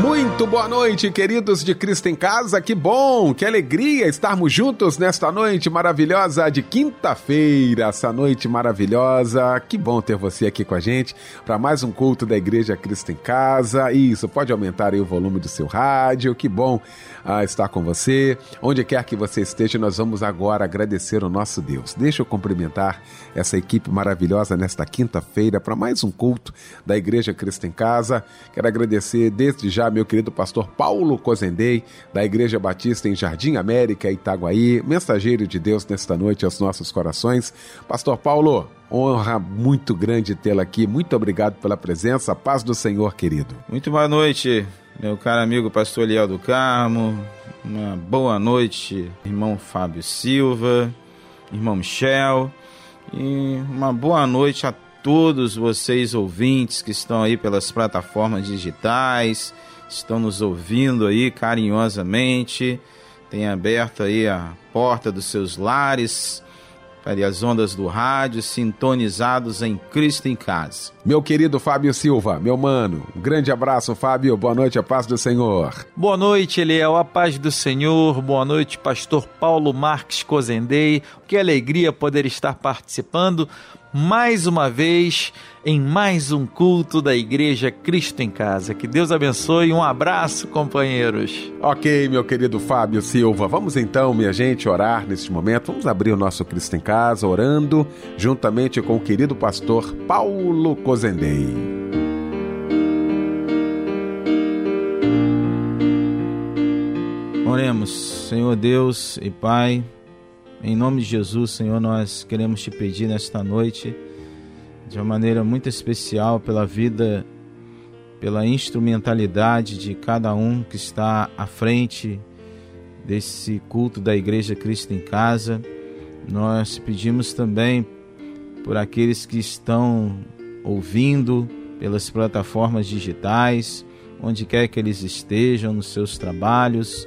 Muito boa noite, queridos de Cristo em Casa. Que bom, que alegria estarmos juntos nesta noite maravilhosa de quinta-feira. Essa noite maravilhosa. Que bom ter você aqui com a gente para mais um culto da Igreja Cristo em Casa. Isso, pode aumentar aí o volume do seu rádio. Que bom ah, estar com você. Onde quer que você esteja, nós vamos agora agradecer o nosso Deus. Deixa eu cumprimentar essa equipe maravilhosa nesta quinta-feira para mais um culto da Igreja Cristo em Casa. Quero agradecer desde já meu querido pastor Paulo Cozendei, da Igreja Batista em Jardim América, Itaguaí, mensageiro de Deus nesta noite aos nossos corações. Pastor Paulo, honra muito grande tê-lo aqui. Muito obrigado pela presença. Paz do Senhor, querido. Muito boa noite, meu caro amigo pastor Eliel do Carmo. Uma boa noite, irmão Fábio Silva, irmão Michel. E uma boa noite a todos vocês ouvintes que estão aí pelas plataformas digitais, estão nos ouvindo aí carinhosamente, tem aberto aí a porta dos seus lares para as ondas do rádio, sintonizados em Cristo em Casa. Meu querido Fábio Silva, meu mano, um grande abraço, Fábio, boa noite, a paz do Senhor. Boa noite, Eliel, a paz do Senhor, boa noite, pastor Paulo Marques Cozendei, que alegria poder estar participando mais uma vez em mais um culto da Igreja Cristo em Casa. Que Deus abençoe. Um abraço, companheiros. Ok, meu querido Fábio Silva. Vamos então, minha gente, orar neste momento. Vamos abrir o nosso Cristo em Casa orando juntamente com o querido pastor Paulo Cozendei. Oremos, Senhor Deus e Pai. Em nome de Jesus, Senhor, nós queremos te pedir nesta noite, de uma maneira muito especial, pela vida, pela instrumentalidade de cada um que está à frente desse culto da Igreja Cristo em Casa. Nós pedimos também por aqueles que estão ouvindo pelas plataformas digitais, onde quer que eles estejam, nos seus trabalhos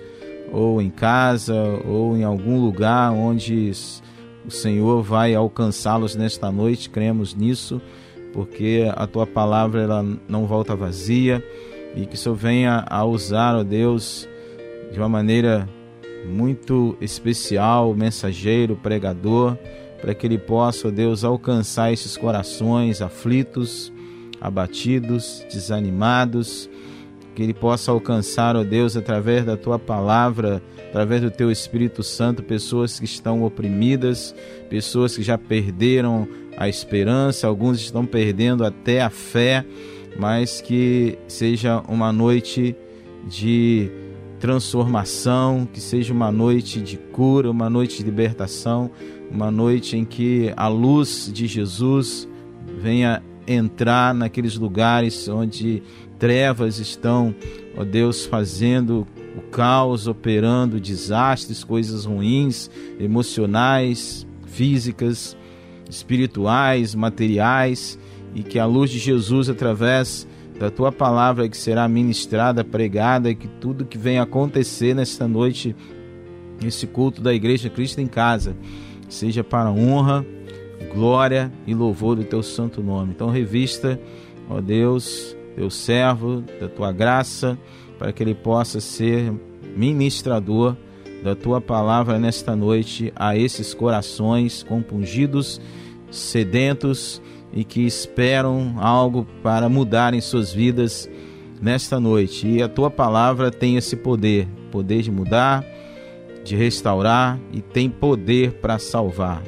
ou em casa, ou em algum lugar onde o Senhor vai alcançá-los nesta noite, cremos nisso, porque a tua palavra ela não volta vazia e que o Senhor venha a usar, ó Deus, de uma maneira muito especial, mensageiro, pregador, para que ele possa, ó Deus, alcançar esses corações aflitos, abatidos, desanimados, que ele possa alcançar, ó Deus, através da tua palavra, através do teu Espírito Santo, pessoas que estão oprimidas, pessoas que já perderam a esperança, alguns estão perdendo até a fé, mas que seja uma noite de transformação, que seja uma noite de cura, uma noite de libertação, uma noite em que a luz de Jesus venha entrar naqueles lugares onde trevas estão, ó Deus, fazendo o caos, operando desastres, coisas ruins, emocionais, físicas, espirituais, materiais, e que a luz de Jesus, através da tua palavra que será ministrada, pregada, e que tudo que venha acontecer nesta noite, nesse culto da Igreja Cristo em Casa, seja para honra, glória e louvor do teu santo nome. Então, revista, ó Deus, teu servo, da tua graça, para que ele possa ser ministrador da tua palavra nesta noite a esses corações compungidos, sedentos e que esperam algo para mudar em suas vidas nesta noite. E a tua palavra tem esse poder, poder de mudar, de restaurar e tem poder para salvar.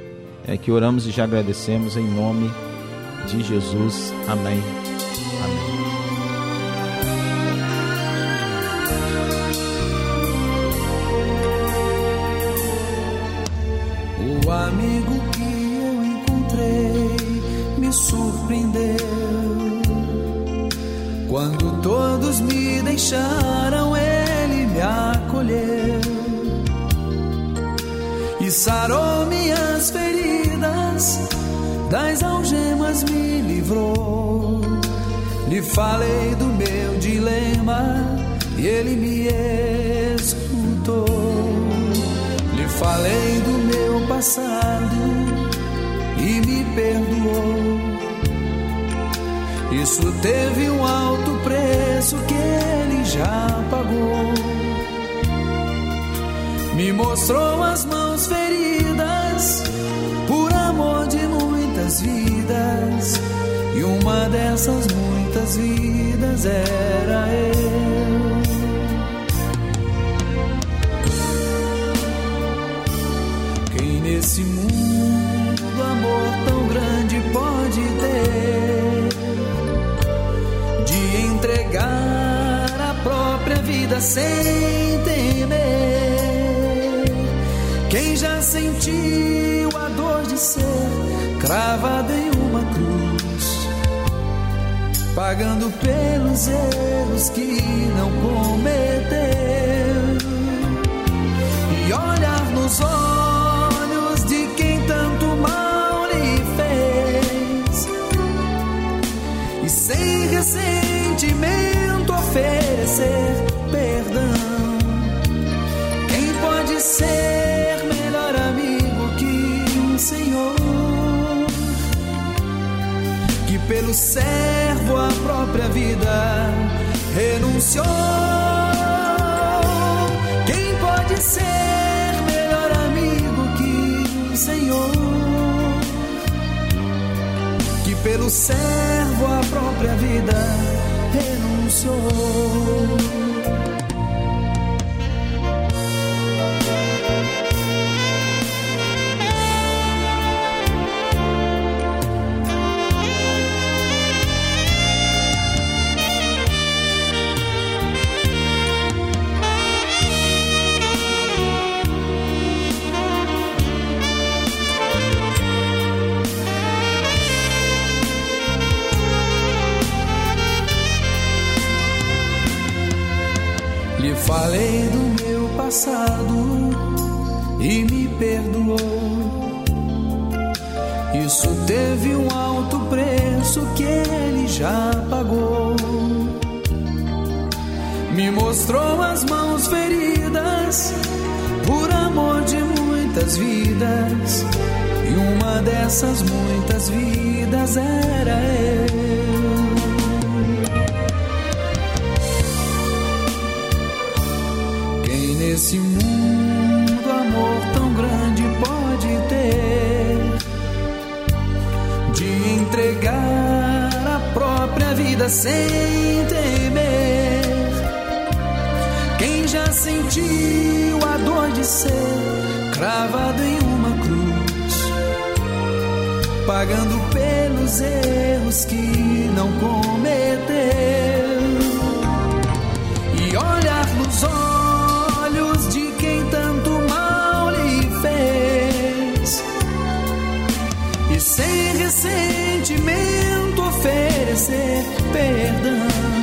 É que oramos e já agradecemos em nome de Jesus. Amém. Amém. E uma dessas muitas vidas era eu. Quem nesse mundo amor tão grande pode ter de entregar a própria vida sem temer? Quem já sentiu a dor de ser cravado em pagando pelos erros que não cometeu, e olhar nos olhos de quem tanto mal lhe fez, e sem ressentimento oferecer perdão. Quem pode ser melhor amigo que um Senhor? Que pelo a própria vida renunciou. Quem pode ser melhor amigo que um Senhor? Que pelo servo a própria vida renunciou. De ser cravado em uma cruz, pagando pelos erros que não cometeu? E olhar nos olhos de quem tanto mal lhe fez e sem ressentimento oferecer perdão.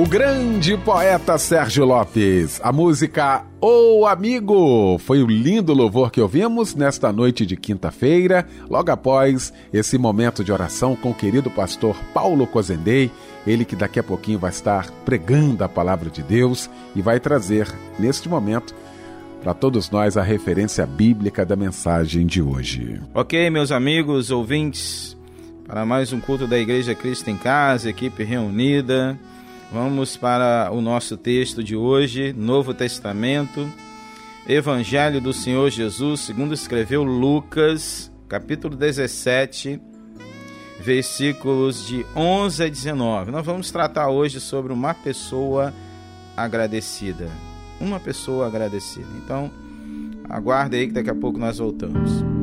O grande poeta Sérgio Lopes. A música O Amigo foi o lindo louvor que ouvimos nesta noite de quinta-feira, logo após esse momento de oração com o querido pastor Paulo Cozendei, ele que daqui a pouquinho vai estar pregando a palavra de Deus e vai trazer, neste momento, para todos nós a referência bíblica da mensagem de hoje. Ok, meus amigos, ouvintes, para mais um culto da Igreja Cristo em Casa, equipe reunida. Vamos para o nosso texto de hoje, Novo Testamento, Evangelho do Senhor Jesus, segundo escreveu Lucas, capítulo 17, versículos de 11 a 19. Nós vamos tratar hoje sobre uma pessoa agradecida. Uma pessoa agradecida. Então, aguarde aí que daqui a pouco nós voltamos.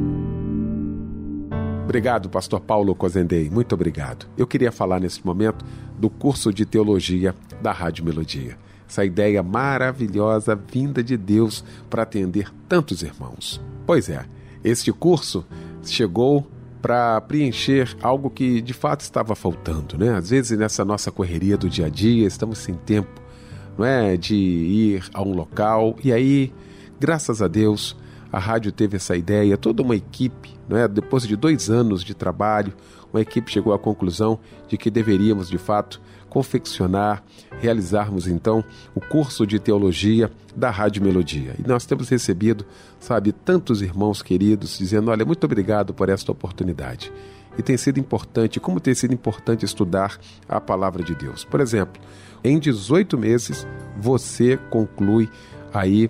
Obrigado, pastor Paulo Cozendei. Muito obrigado. Eu queria falar nesse momento do curso de teologia da Rádio Melodia. Essa ideia maravilhosa vinda de Deus para atender tantos irmãos. Pois é, este curso chegou para preencher algo que de fato estava faltando, né? Às vezes nessa nossa correria do dia a dia, estamos sem tempo, não é, de ir a um local e aí, graças a Deus, a rádio teve essa ideia, toda uma equipe, não é? Depois de dois anos de trabalho, uma equipe chegou à conclusão de que deveríamos de fato confeccionar, realizarmos então o curso de teologia da Rádio Melodia. E nós temos recebido, sabe, tantos irmãos queridos dizendo: olha, muito obrigado por esta oportunidade. E tem sido importante, como tem sido importante estudar a palavra de Deus. Por exemplo, em 18 meses você conclui aí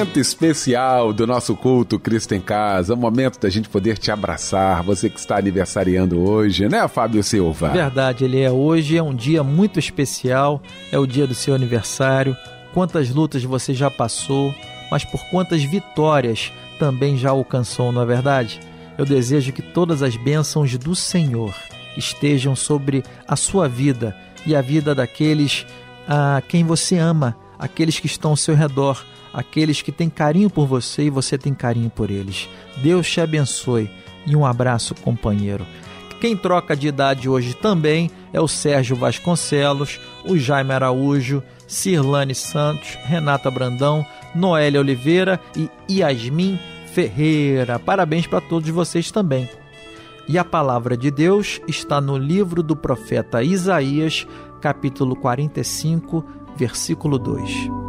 momento especial do nosso culto Cristo em Casa, o momento da gente poder te abraçar, você que está aniversariando hoje, né, Fábio Silva? Verdade, ele é hoje, é um dia muito especial, é o dia do seu aniversário. Quantas lutas você já passou, mas por quantas vitórias também já alcançou, não é verdade? Eu desejo que todas as bênçãos do Senhor estejam sobre a sua vida e a vida daqueles a quem você ama, aqueles que estão ao seu redor aqueles que têm carinho por você e você tem carinho por eles. Deus te abençoe e um abraço, companheiro. Quem troca de idade hoje também é o Sérgio Vasconcelos, o Jaime Araújo, Cirlane Santos, Renata Brandão, Noélia Oliveira e Yasmin Ferreira. Parabéns para todos vocês também. E a palavra de Deus está no livro do profeta Isaías, capítulo 45, versículo 2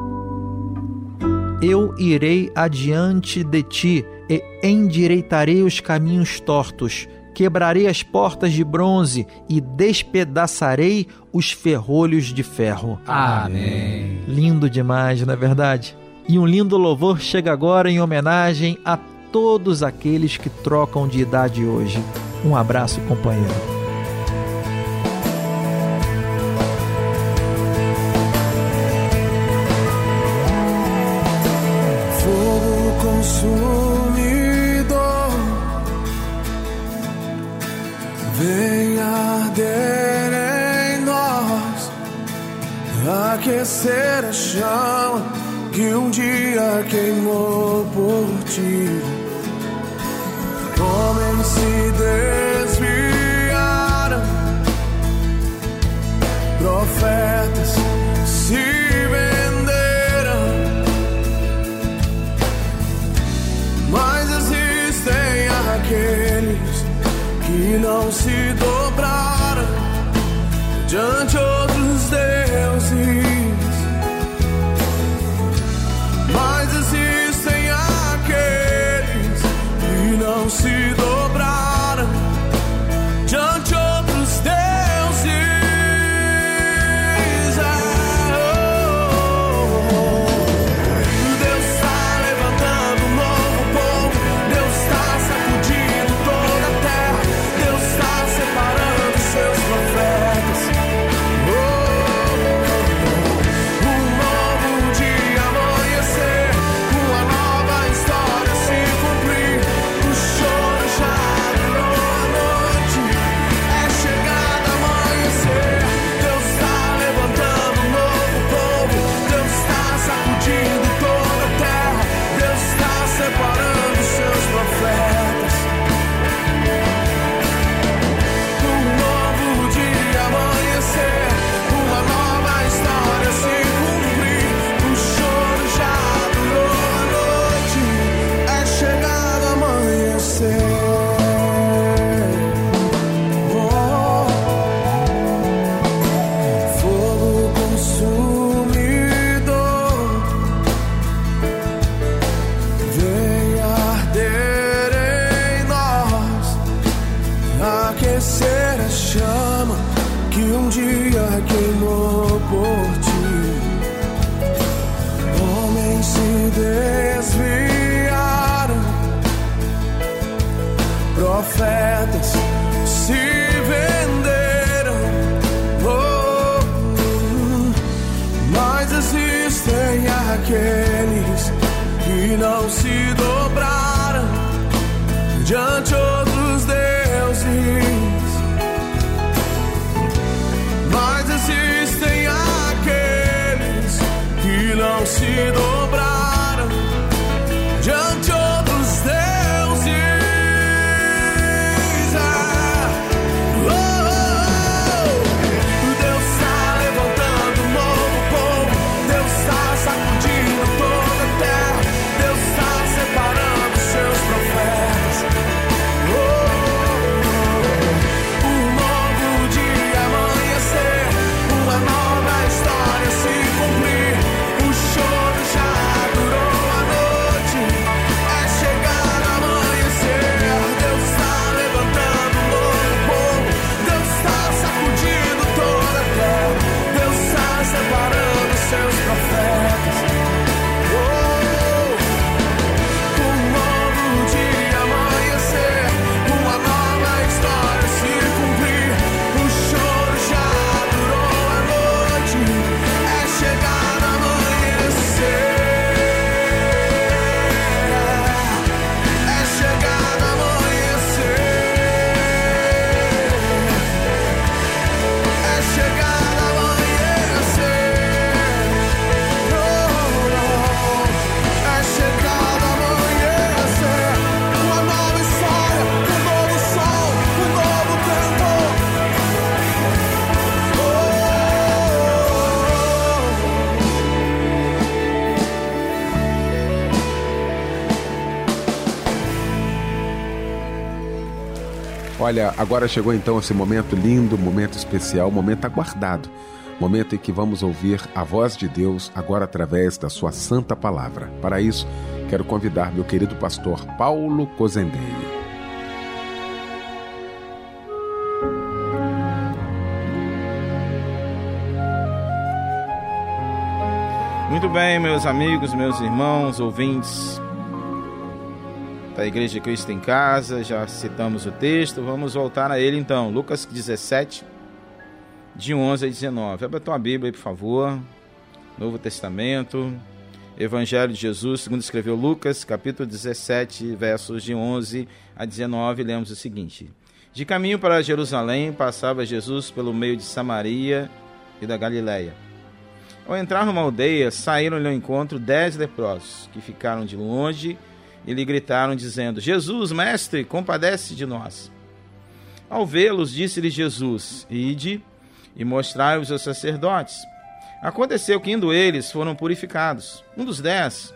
eu irei adiante de ti e endireitarei os caminhos tortos, quebrarei as portas de bronze e despedaçarei os ferrolhos de ferro. Amém. Lindo demais, não é verdade? E um lindo louvor chega agora em homenagem a todos aqueles que trocam de idade hoje. Um abraço, companheiro. Por ti. Homens se se dobraram Olha, agora chegou então esse momento lindo, momento especial, momento aguardado. Momento em que vamos ouvir a voz de Deus agora através da sua santa palavra. Para isso, quero convidar meu querido pastor Paulo Cozendei. Muito bem, meus amigos, meus irmãos, ouvintes da Igreja de Cristo em Casa, já citamos o texto, vamos voltar a ele então. Lucas 17, de 11 a 19. Abra a tua Bíblia aí, por favor. Novo Testamento, Evangelho de Jesus, segundo escreveu Lucas, capítulo 17, versos de 11 a 19, lemos o seguinte: De caminho para Jerusalém, passava Jesus pelo meio de Samaria e da Galiléia. Ao entrar numa aldeia, saíram-lhe ao encontro dez leprosos, que ficaram de longe e lhe gritaram, dizendo: Jesus, mestre, compadece de nós. Ao vê-los, disse-lhe Jesus: Ide e mostrai-os aos sacerdotes. Aconteceu que, indo eles, foram purificados. Um dos dez,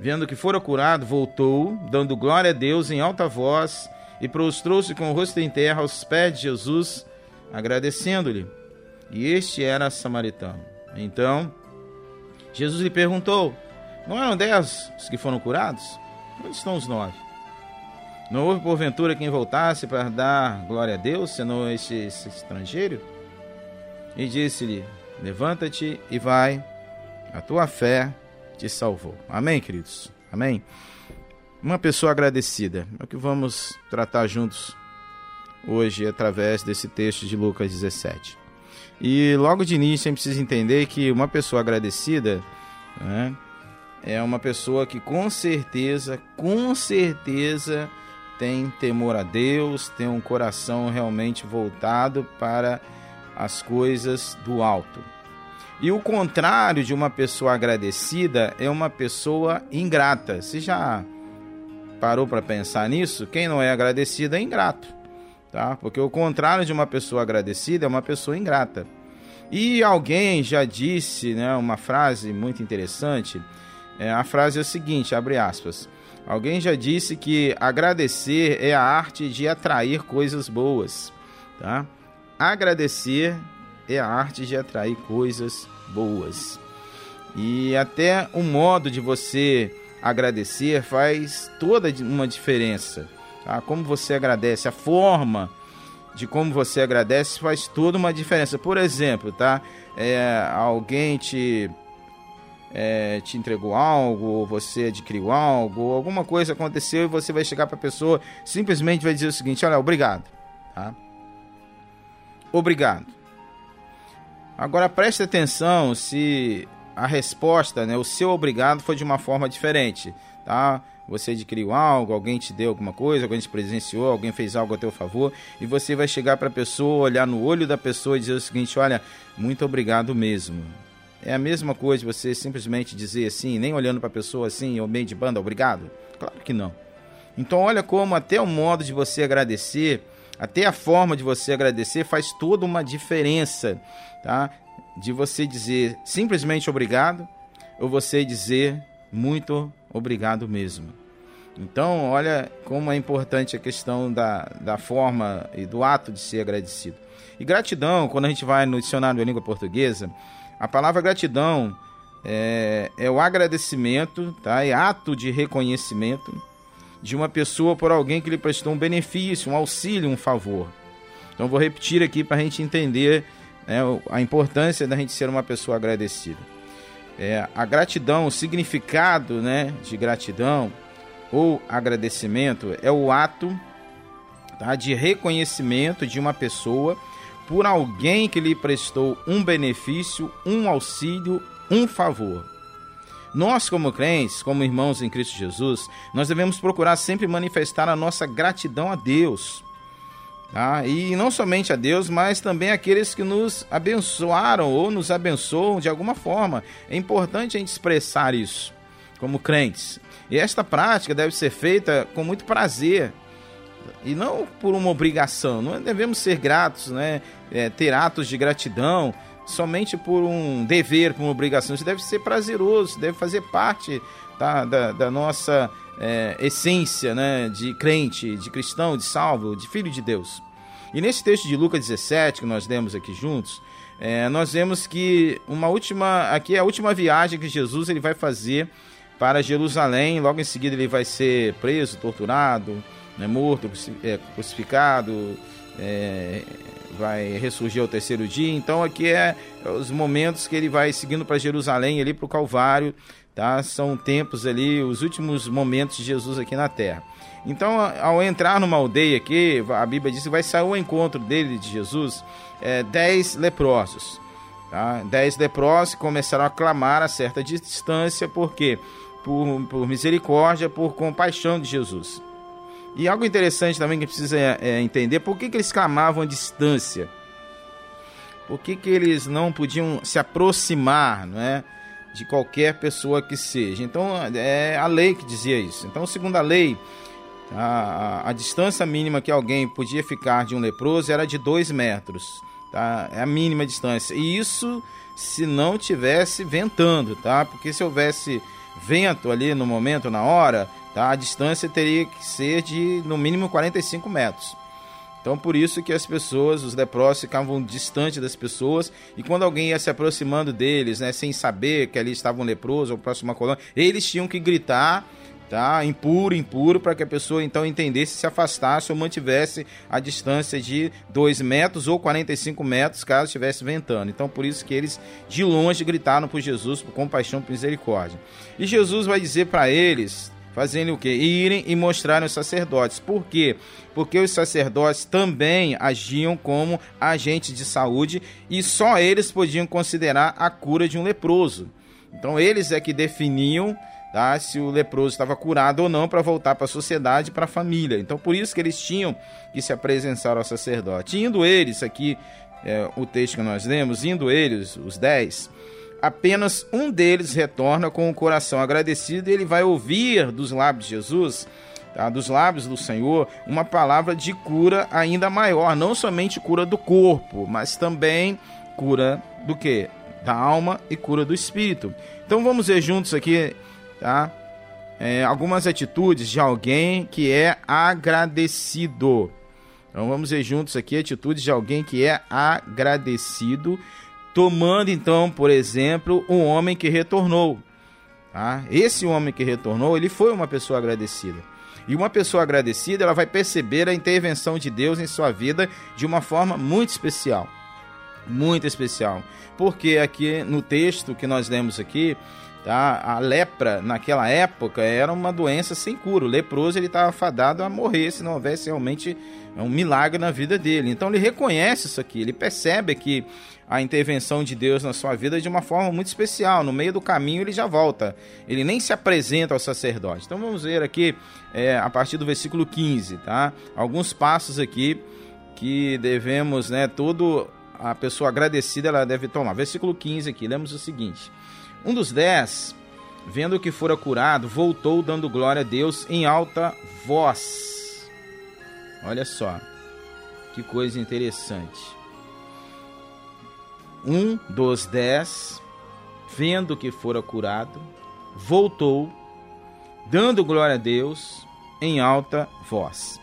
vendo que fora curado, voltou, dando glória a Deus em alta voz, e prostrou-se com o rosto em terra aos pés de Jesus, agradecendo-lhe. E este era samaritano. Então, Jesus lhe perguntou: Não eram dez os que foram curados? Onde estão os nove? Não houve porventura quem voltasse para dar glória a Deus, senão este estrangeiro? E disse-lhe: Levanta-te e vai, a tua fé te salvou. Amém, queridos? Amém? Uma pessoa agradecida é o que vamos tratar juntos hoje através desse texto de Lucas 17. E logo de início a gente precisa entender que uma pessoa agradecida né, é uma pessoa que com certeza, com certeza tem temor a Deus, tem um coração realmente voltado para as coisas do alto. E o contrário de uma pessoa agradecida é uma pessoa ingrata. Você já parou para pensar nisso? Quem não é agradecido é ingrato, tá? Porque o contrário de uma pessoa agradecida é uma pessoa ingrata. E alguém já disse, né, uma frase muito interessante. É, a frase é o seguinte, abre aspas. Alguém já disse que agradecer é a arte de atrair coisas boas, tá? Agradecer é a arte de atrair coisas boas. E até o modo de você agradecer faz toda uma diferença. Tá? Como você agradece, a forma de como você agradece faz toda uma diferença. Por exemplo, tá? É, alguém te é, te entregou algo, você adquiriu algo, alguma coisa aconteceu e você vai chegar para a pessoa, simplesmente vai dizer o seguinte: olha, obrigado. Tá? Obrigado. Agora preste atenção se a resposta, né, o seu obrigado foi de uma forma diferente, tá? Você adquiriu algo, alguém te deu alguma coisa, alguém te presenciou, alguém fez algo a teu favor, e você vai chegar para a pessoa, olhar no olho da pessoa e dizer o seguinte: olha, muito obrigado mesmo. É a mesma coisa você simplesmente dizer assim, nem olhando para a pessoa assim, ou meio de banda, obrigado? Claro que não. Então, olha como até o modo de você agradecer, até a forma de você agradecer faz toda uma diferença, tá? De você dizer simplesmente obrigado ou você dizer muito obrigado mesmo. Então, olha como é importante a questão da, da forma e do ato de ser agradecido. E gratidão, quando a gente vai no dicionário da língua portuguesa, a palavra gratidão é, é o agradecimento, tá? é ato de reconhecimento de uma pessoa por alguém que lhe prestou um benefício, um auxílio, um favor. Então vou repetir aqui para a gente entender né, a importância da gente ser uma pessoa agradecida. É, a gratidão, o significado né, de gratidão ou agradecimento é o ato tá, de reconhecimento de uma pessoa por alguém que lhe prestou um benefício, um auxílio, um favor. Nós, como crentes, como irmãos em Cristo Jesus, nós devemos procurar sempre manifestar a nossa gratidão a Deus. Tá? E não somente a Deus, mas também aqueles que nos abençoaram ou nos abençoam de alguma forma. É importante a gente expressar isso como crentes. E esta prática deve ser feita com muito prazer, e não por uma obrigação. Não devemos ser gratos, né? É, ter atos de gratidão somente por um dever, por uma obrigação. Isso deve ser prazeroso, deve fazer parte tá, da, da nossa é, essência né? de crente, de cristão, de salvo, de filho de Deus. E nesse texto de Lucas 17, que nós lemos aqui juntos, é, nós vemos que uma última, aqui é a última viagem que Jesus ele vai fazer para Jerusalém. Logo em seguida ele vai ser preso, torturado, né, morto, é, crucificado, é, vai ressurgir ao terceiro dia. Então aqui é os momentos que ele vai seguindo para Jerusalém, ali para o Calvário, tá? São tempos ali, os últimos momentos de Jesus aqui na Terra. Então, ao entrar numa aldeia aqui, a Bíblia diz que vai sair ao encontro dele, de Jesus, é, dez leprosos. Tá? Dez leprosos começaram a clamar a certa distância, por quê? Por, por misericórdia, por compaixão de Jesus. E algo interessante também que precisa é, é, entender, por que, que eles clamavam a distância? Por que, que eles não podiam se aproximar, não é? De qualquer pessoa que seja. Então, é a lei que dizia isso. Então, segundo a lei, a, a, a distância mínima que alguém podia ficar de um leproso era de dois metros. Tá? É a mínima distância. E isso se não tivesse ventando, tá? Porque se houvesse vento ali no momento, na hora, tá? a distância teria que ser de no mínimo 45 metros. Então, por isso que as pessoas, os leprosos, ficavam distante das pessoas e quando alguém ia se aproximando deles, né, sem saber que ali estava um leproso ou próximo a colônia, eles tinham que gritar tá? Impuro, impuro, para que a pessoa então entendesse, se afastasse ou mantivesse a distância de 2 metros ou 45 metros, caso estivesse ventando. Então, por isso que eles de longe gritaram por Jesus, por compaixão, por misericórdia. E Jesus vai dizer para eles, fazendo o que? Irem e mostrarem os sacerdotes. Por quê? Porque os sacerdotes também agiam como agentes de saúde e só eles podiam considerar a cura de um leproso. Então eles é que definiam tá? se o leproso estava curado ou não para voltar para a sociedade, para a família. Então, por isso que eles tinham que se apresentar ao sacerdote. Indo eles, aqui é, o texto que nós lemos, indo eles, os dez, apenas um deles retorna com o coração agradecido e ele vai ouvir dos lábios de Jesus, tá? dos lábios do Senhor, uma palavra de cura ainda maior, não somente cura do corpo, mas também cura do que? Da alma e cura do espírito. Então vamos ver juntos aqui tá? É, algumas atitudes de alguém que é agradecido. Então vamos ver juntos aqui atitudes de alguém que é agradecido, tomando então, por exemplo, um homem que retornou. Tá? Esse homem que retornou, ele foi uma pessoa agradecida. E uma pessoa agradecida, ela vai perceber a intervenção de Deus em sua vida de uma forma muito especial. Muito especial. Porque aqui no texto que nós lemos aqui, tá? A lepra naquela época era uma doença sem cura. O leproso ele estava fadado a morrer se não houvesse realmente um milagre na vida dele. Então ele reconhece isso aqui, ele percebe que a intervenção de Deus na sua vida de uma forma muito especial. No meio do caminho ele já volta, ele nem se apresenta ao sacerdote. Então vamos ver aqui é, a partir do versículo 15, tá? Alguns passos aqui que devemos, né? A pessoa agradecida ela deve tomar. Versículo 15 aqui, lemos o seguinte: Um dos dez, vendo que fora curado, voltou dando glória a Deus em alta voz. Olha só, que coisa interessante um dos dez, vendo que fora curado, voltou, dando glória a Deus em alta voz.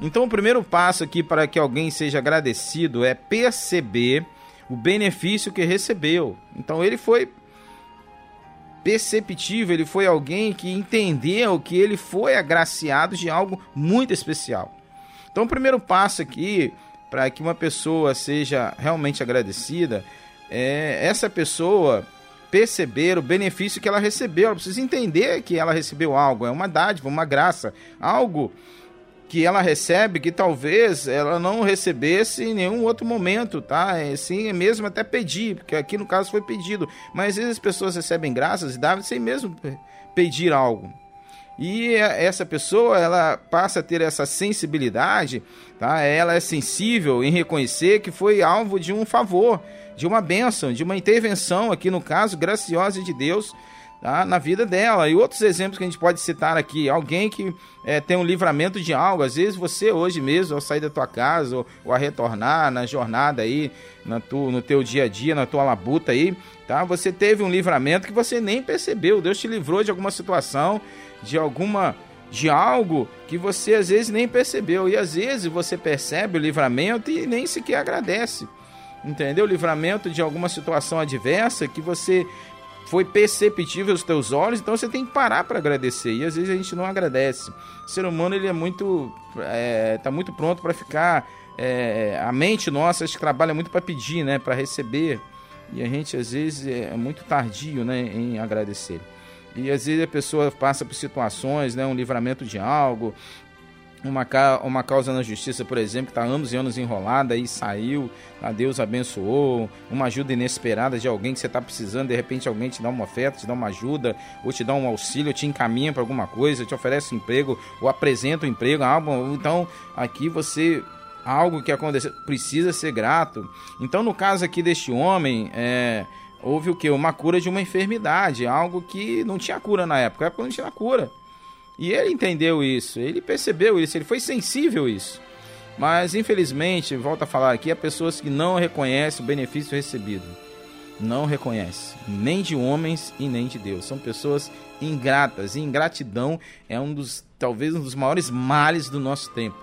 Então, o primeiro passo aqui para que alguém seja agradecido é perceber o benefício que recebeu. Então, ele foi perceptível, ele foi alguém que entendeu que ele foi agraciado de algo muito especial. Então, o primeiro passo aqui para que uma pessoa seja realmente agradecida, é essa pessoa perceber o benefício que ela recebeu. Ela precisa entender que ela recebeu algo, é uma dádiva, uma graça, algo que ela recebe que talvez ela não recebesse em nenhum outro momento, tá? É, sim, é mesmo até pedir, porque aqui no caso foi pedido. Mas às vezes as pessoas recebem graças e dá sem mesmo pedir algo. E essa pessoa, ela passa a ter essa sensibilidade, tá? Ela é sensível em reconhecer que foi alvo de um favor, de uma bênção, de uma intervenção, aqui no caso, graciosa de Deus, tá? na vida dela. E outros exemplos que a gente pode citar aqui, alguém que é, tem um livramento de algo, às vezes você hoje mesmo, ao sair da tua casa, ou, ou a retornar na jornada aí, na tu, no teu dia a dia, na tua labuta aí, tá? Você teve um livramento que você nem percebeu, Deus te livrou de alguma situação, de alguma de algo que você às vezes nem percebeu e às vezes você percebe o livramento e nem sequer agradece. Entendeu? Livramento de alguma situação adversa que você foi perceptível aos teus olhos, então você tem que parar para agradecer. E às vezes a gente não agradece. O ser humano ele é muito é, tá muito pronto para ficar é, a mente nossa acho que trabalha muito para pedir, né, para receber. E a gente às vezes é muito tardio, né, em agradecer. E às vezes a pessoa passa por situações, né, um livramento de algo, uma, uma causa na justiça, por exemplo, que está anos e anos enrolada e saiu, a Deus abençoou, uma ajuda inesperada de alguém que você está precisando, de repente alguém te dá uma oferta, te dá uma ajuda, ou te dá um auxílio, te encaminha para alguma coisa, te oferece emprego, ou apresenta um emprego, algo. Então, aqui você algo que aconteceu precisa ser grato. Então, no caso aqui deste homem, é, houve o que? Uma cura de uma enfermidade, algo que não tinha cura na época. Na época não tinha cura. E ele entendeu isso, ele percebeu isso, ele foi sensível a isso. Mas infelizmente, volto a falar aqui, há pessoas que não reconhecem o benefício recebido. Não reconhece, nem de homens e nem de Deus. São pessoas ingratas. E ingratidão é um dos, talvez um dos maiores males do nosso tempo.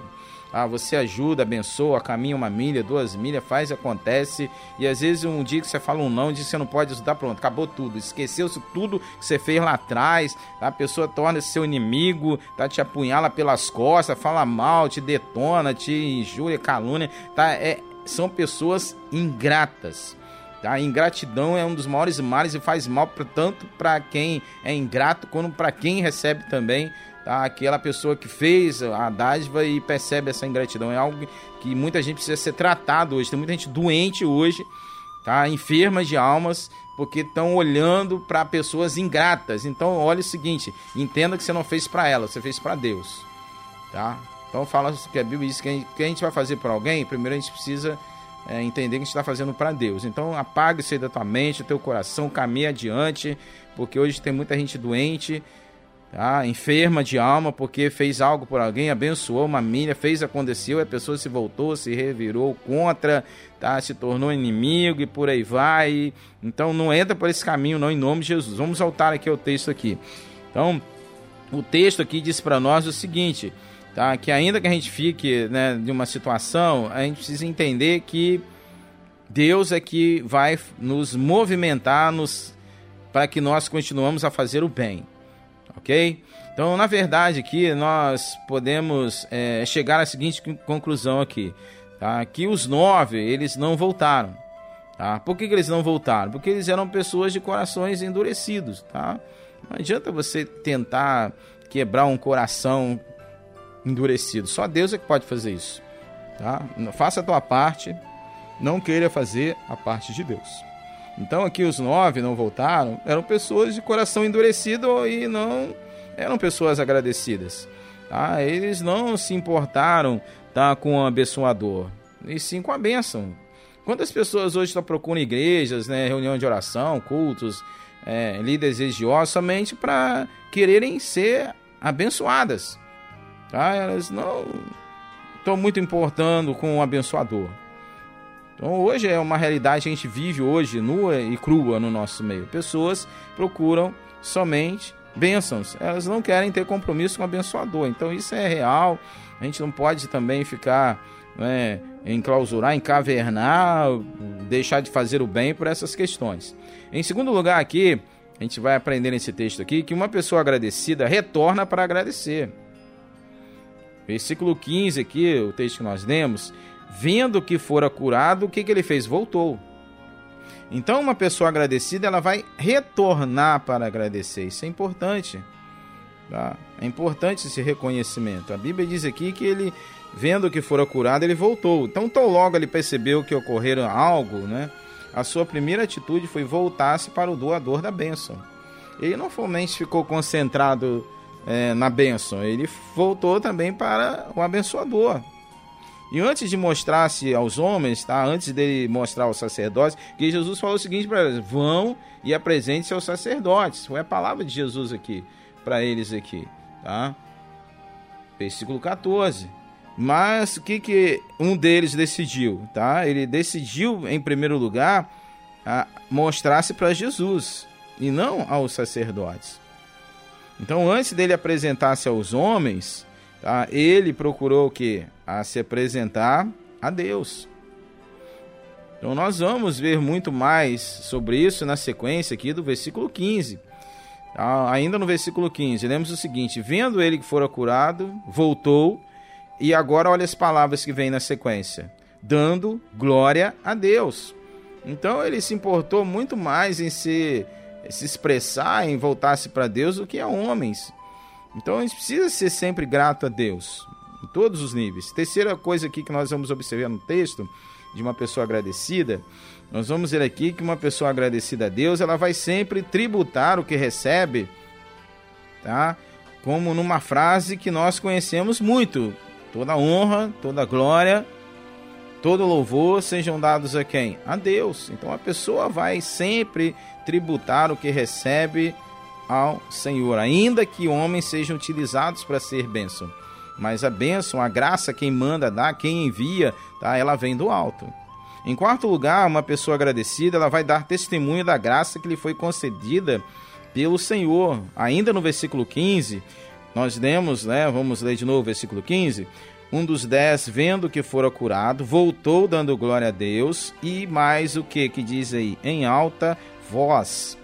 Ah, você ajuda, abençoa, caminha uma milha, duas milhas, faz, acontece. E às vezes um dia que você fala um não, diz que você não pode ajudar, pronto, acabou tudo. Esqueceu-se tudo que você fez lá atrás. A pessoa torna-se seu inimigo, tá? te apunhala pelas costas, fala mal, te detona, te injúria, calúnia. Tá? É, são pessoas ingratas. Tá? ingratidão é um dos maiores males e faz mal tanto para quem é ingrato quanto para quem recebe também tá? aquela pessoa que fez a dádiva e percebe essa ingratidão. É algo que muita gente precisa ser tratado hoje. Tem muita gente doente hoje, tá? enferma de almas, porque estão olhando para pessoas ingratas. Então, olha o seguinte: entenda que você não fez para ela, você fez para Deus. Tá? Então, fala que a Bíblia diz que a gente, que a gente vai fazer por alguém, primeiro a gente precisa é, entender que a gente está fazendo para Deus. Então, apague isso aí da tua mente, do teu coração, caminhe adiante, porque hoje tem muita gente doente tá? enferma de alma porque fez algo por alguém, abençoou uma milha, fez aconteceu, a pessoa se voltou, se revirou contra, tá? se tornou inimigo e por aí vai. Então não entra por esse caminho não em nome de Jesus. Vamos voltar aqui ao texto aqui. Então, o texto aqui diz para nós o seguinte, tá? Que ainda que a gente fique, né, de uma situação, a gente precisa entender que Deus é que vai nos movimentar nos para que nós continuamos a fazer o bem ok? Então, na verdade, aqui nós podemos é, chegar à seguinte conclusão aqui, tá? Que os nove eles não voltaram, tá? Por que, que eles não voltaram? Porque eles eram pessoas de corações endurecidos, tá? Não adianta você tentar quebrar um coração endurecido. Só Deus é que pode fazer isso, tá? Faça a tua parte, não queira fazer a parte de Deus. Então aqui os nove não voltaram, eram pessoas de coração endurecido e não eram pessoas agradecidas. Tá? Eles não se importaram tá, com o abençoador, e sim com a bênção. Quantas pessoas hoje estão procurando igrejas, né, reunião de oração, cultos, é, líderes religiosos, somente para quererem ser abençoadas? Tá? Elas não estão muito importando com o abençoador. Então hoje é uma realidade que a gente vive hoje nua e crua no nosso meio. Pessoas procuram somente bênçãos. Elas não querem ter compromisso com o abençoador. Então isso é real. A gente não pode também ficar né, enclausurar, encavernar, deixar de fazer o bem por essas questões. Em segundo lugar, aqui, a gente vai aprender nesse texto aqui que uma pessoa agradecida retorna para agradecer. Versículo 15 aqui, o texto que nós lemos, vendo que fora curado, o que, que ele fez? Voltou. Então, uma pessoa agradecida, ela vai retornar para agradecer. Isso é importante. Tá? É importante esse reconhecimento. A Bíblia diz aqui que ele, vendo que fora curado, ele voltou. Então, tão logo ele percebeu que ocorreram algo, né? A sua primeira atitude foi voltar-se para o doador da bênção. Ele não somente ficou concentrado é, na bênção, ele voltou também para o abençoador. E antes de mostrar-se aos homens, tá? antes dele mostrar aos sacerdotes, que Jesus falou o seguinte para eles: vão e apresente-se aos sacerdotes. Foi a palavra de Jesus aqui, para eles aqui. Tá? Versículo 14. Mas o que, que um deles decidiu? Tá? Ele decidiu, em primeiro lugar, mostrar-se para Jesus e não aos sacerdotes. Então, antes dele apresentar-se aos homens, tá? ele procurou o que? a se apresentar a Deus. Então nós vamos ver muito mais sobre isso na sequência aqui do versículo 15. Ah, ainda no versículo 15, lemos o seguinte: Vendo ele que fora curado, voltou, e agora olha as palavras que vêm na sequência: dando glória a Deus. Então ele se importou muito mais em se, se expressar, em voltar-se para Deus do que a homens. Então a gente precisa ser sempre grato a Deus em todos os níveis. Terceira coisa aqui que nós vamos observar no texto de uma pessoa agradecida, nós vamos ver aqui que uma pessoa agradecida a Deus, ela vai sempre tributar o que recebe, tá? Como numa frase que nós conhecemos muito: toda honra, toda glória, todo louvor sejam dados a quem? A Deus. Então a pessoa vai sempre tributar o que recebe ao Senhor, ainda que homens sejam utilizados para ser bênção mas a bênção, a graça, quem manda dar, quem envia, tá? ela vem do alto. Em quarto lugar, uma pessoa agradecida, ela vai dar testemunho da graça que lhe foi concedida pelo Senhor. Ainda no versículo 15, nós lemos, né? Vamos ler de novo o versículo 15. Um dos dez, vendo que fora curado, voltou dando glória a Deus, e mais o que que diz aí? Em alta voz.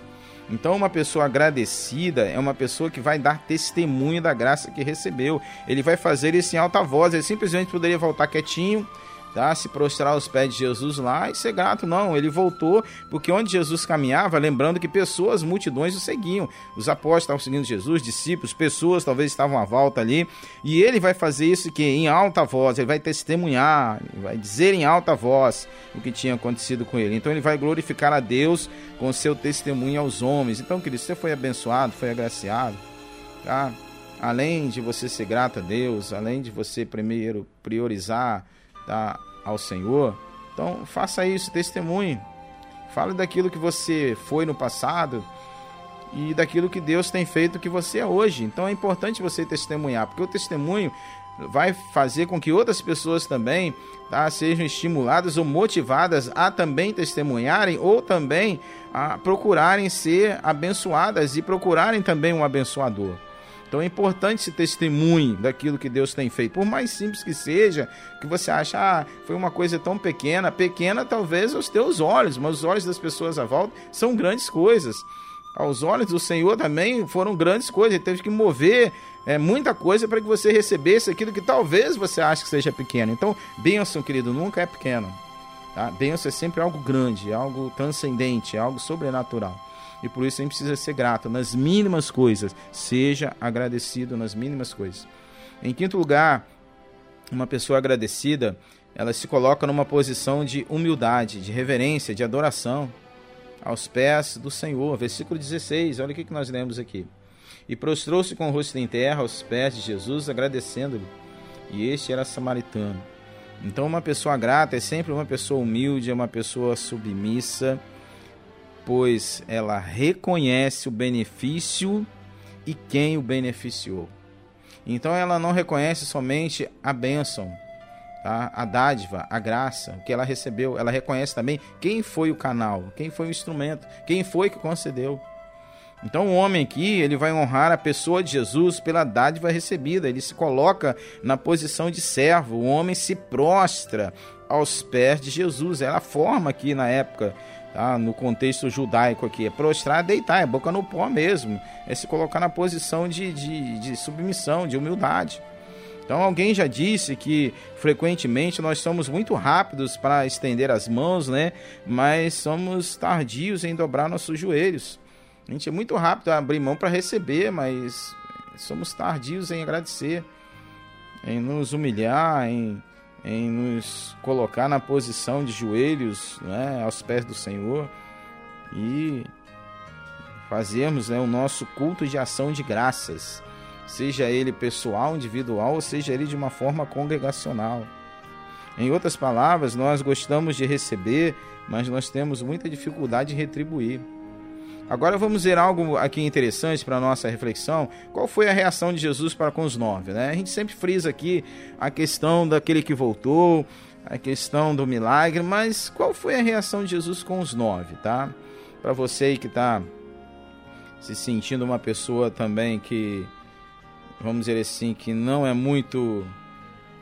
Então, uma pessoa agradecida é uma pessoa que vai dar testemunho da graça que recebeu. Ele vai fazer isso em alta voz. Ele simplesmente poderia voltar quietinho, tá? se prostrar aos pés de Jesus lá e ser grato. Não, ele voltou porque onde Jesus caminhava, lembrando que pessoas, multidões o seguiam. Os apóstolos estavam seguindo Jesus, discípulos, pessoas talvez estavam à volta ali. E ele vai fazer isso que em alta voz, ele vai testemunhar, vai dizer em alta voz o que tinha acontecido com ele. Então ele vai glorificar a Deus com seu testemunho aos homens. Então, querido, você foi abençoado, foi agraciado, tá? Além de você ser grato a Deus, além de você primeiro priorizar tá, ao Senhor. Então, faça isso, testemunhe. Fale daquilo que você foi no passado e daquilo que Deus tem feito que você é hoje. Então é importante você testemunhar, porque o testemunho vai fazer com que outras pessoas também tá, sejam estimuladas ou motivadas a também testemunharem ou também a procurarem ser abençoadas e procurarem também um abençoador. Então é importante esse testemunho daquilo que Deus tem feito. Por mais simples que seja, que você acha, ah, foi uma coisa tão pequena, pequena talvez aos teus olhos, mas os olhos das pessoas à volta são grandes coisas. Aos olhos do Senhor também foram grandes coisas. Ele teve que mover é, muita coisa para que você recebesse aquilo que talvez você ache que seja pequeno. Então, bênção, querido, nunca é pequeno. Tá? Bênção é sempre algo grande, algo transcendente, algo sobrenatural. E por isso gente precisa ser grato nas mínimas coisas. Seja agradecido nas mínimas coisas. Em quinto lugar, uma pessoa agradecida, ela se coloca numa posição de humildade, de reverência, de adoração aos pés do Senhor. Versículo 16, olha o que nós lemos aqui. E prostrou-se com o rosto em terra aos pés de Jesus, agradecendo-lhe. E este era samaritano. Então, uma pessoa grata é sempre uma pessoa humilde, é uma pessoa submissa, pois ela reconhece o benefício e quem o beneficiou. Então, ela não reconhece somente a bênção, tá? a dádiva, a graça que ela recebeu, ela reconhece também quem foi o canal, quem foi o instrumento, quem foi que concedeu. Então o homem aqui, ele vai honrar a pessoa de Jesus pela dádiva recebida. Ele se coloca na posição de servo. O homem se prostra aos pés de Jesus. Era a forma aqui na época, tá? no contexto judaico aqui. É prostrar, é deitar, é boca no pó mesmo. É se colocar na posição de, de, de submissão, de humildade. Então alguém já disse que frequentemente nós somos muito rápidos para estender as mãos, né? Mas somos tardios em dobrar nossos joelhos. A gente é muito rápido a abrir mão para receber, mas somos tardios em agradecer, em nos humilhar, em, em nos colocar na posição de joelhos né, aos pés do Senhor e fazermos né, o nosso culto de ação de graças, seja ele pessoal, individual, ou seja ele de uma forma congregacional. Em outras palavras, nós gostamos de receber, mas nós temos muita dificuldade de retribuir. Agora vamos ver algo aqui interessante para nossa reflexão. Qual foi a reação de Jesus para com os nove? Né? A gente sempre frisa aqui a questão daquele que voltou, a questão do milagre, mas qual foi a reação de Jesus com os nove, tá? Para você que está se sentindo uma pessoa também que, vamos dizer assim, que não é muito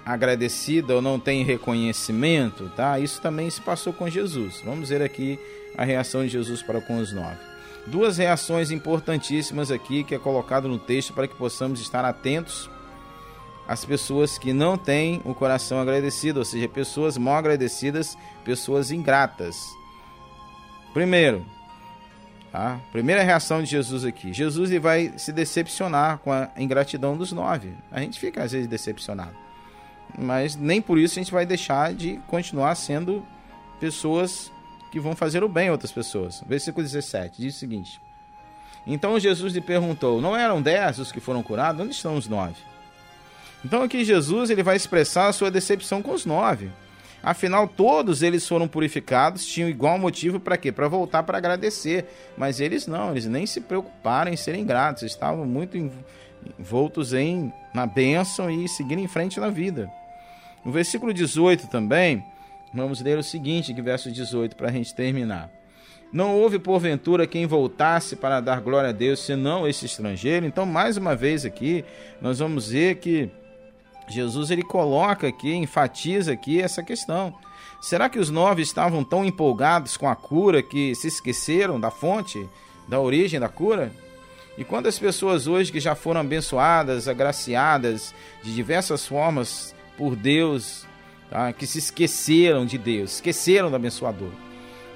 agradecida ou não tem reconhecimento, tá? Isso também se passou com Jesus. Vamos ver aqui a reação de Jesus para com os nove duas reações importantíssimas aqui que é colocado no texto para que possamos estar atentos às pessoas que não têm o coração agradecido, ou seja, pessoas mal agradecidas, pessoas ingratas. Primeiro, a primeira reação de Jesus aqui, Jesus ele vai se decepcionar com a ingratidão dos nove. A gente fica às vezes decepcionado, mas nem por isso a gente vai deixar de continuar sendo pessoas que vão fazer o bem a outras pessoas. Versículo 17 diz o seguinte: Então Jesus lhe perguntou: Não eram dez os que foram curados? Onde estão os nove? Então aqui Jesus ele vai expressar a sua decepção com os nove. Afinal, todos eles foram purificados, tinham igual motivo para quê? Para voltar para agradecer. Mas eles não, eles nem se preocuparam em serem gratos, estavam muito envoltos em na bênção e seguindo em frente na vida. No versículo 18 também, Vamos ler o seguinte, que verso 18, para a gente terminar. Não houve porventura quem voltasse para dar glória a Deus, senão esse estrangeiro. Então, mais uma vez aqui, nós vamos ver que Jesus ele coloca aqui, enfatiza aqui essa questão. Será que os nove estavam tão empolgados com a cura que se esqueceram da fonte, da origem da cura? E quantas pessoas hoje que já foram abençoadas, agraciadas de diversas formas por Deus, tá? que se esqueceram de Deus, esqueceram do abençoador.